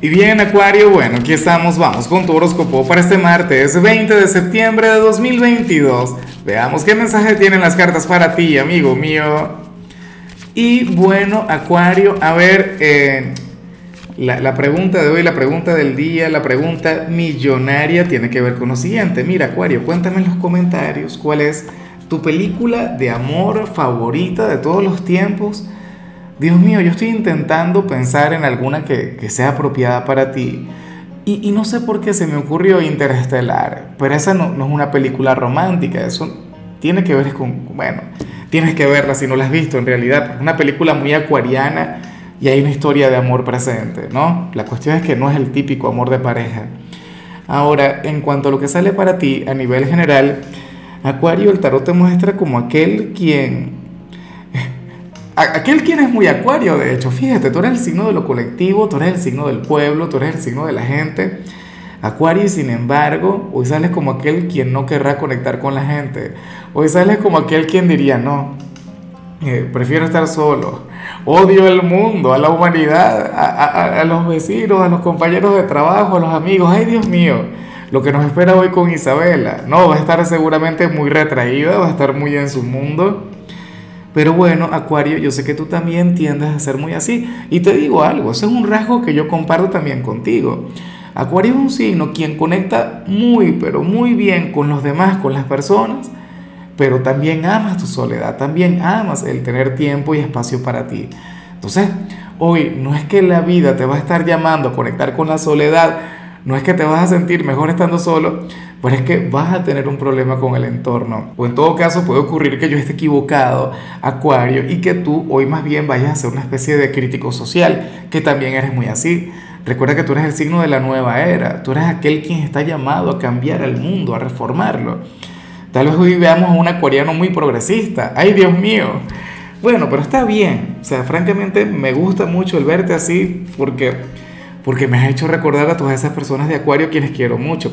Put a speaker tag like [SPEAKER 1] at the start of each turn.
[SPEAKER 1] Y bien, Acuario, bueno, aquí estamos, vamos con tu horóscopo para este martes 20 de septiembre de 2022. Veamos qué mensaje tienen las cartas para ti, amigo mío. Y bueno, Acuario, a ver, eh, la, la, pregunta de hoy, la pregunta del día, la pregunta millonaria tiene que ver con lo siguiente. Mira, Acuario, cuéntame en los comentarios cuál es tu película de amor favorita de todos los tiempos Dios mío, yo estoy intentando pensar en alguna que, sea apropiada para ti. Y, no sé por qué se me ocurrió Interestelar, pero esa no, es una película romántica, eso tiene que ver con, bueno, tienes que verla si no la has visto en realidad, es una película muy acuariana y hay una historia de amor presente, ¿no? La cuestión es que no es el típico amor de pareja. Ahora, en cuanto a lo que sale para ti a nivel general, Acuario, el tarot te muestra como aquel quien Aquel quien es muy acuario, de hecho, fíjate, tú eres el signo de lo colectivo, tú eres el signo del pueblo, tú eres el signo de la gente. Acuario y sin embargo, hoy sales como aquel quien no querrá conectar con la gente. Hoy sales como aquel quien diría, no, eh, prefiero estar solo. Odio el mundo, a la humanidad, a, a, los vecinos, a los compañeros de trabajo, a los amigos. Ay, Dios mío, lo que nos espera hoy con Isabela. No, va a estar seguramente muy retraída, va a estar muy en su mundo. Pero bueno, Acuario, yo sé que tú también tiendes a ser muy así. Y te digo algo, ese es un rasgo que yo comparto también contigo. Acuario es un signo quien conecta muy, pero muy bien con los demás, con las personas, pero también amas tu soledad, también amas el tener tiempo y espacio para ti. Entonces, hoy no es que la vida te va a estar llamando a conectar con la soledad, no es que te vas a sentir mejor estando solo, pues es que vas a tener un problema con el entorno. O en todo caso puede ocurrir que yo esté equivocado, Acuario, y que tú hoy más bien vayas a ser una especie de crítico social, que también eres muy así. Recuerda que tú eres el signo de la nueva era, tú eres aquel quien está llamado a cambiar el mundo, a reformarlo. Tal vez hoy veamos a un acuariano muy progresista. ¡Ay, Dios mío! Bueno, pero está bien. O sea, francamente me gusta mucho el verte así porque porque me has hecho recordar a todas esas personas de Acuario quienes quiero mucho,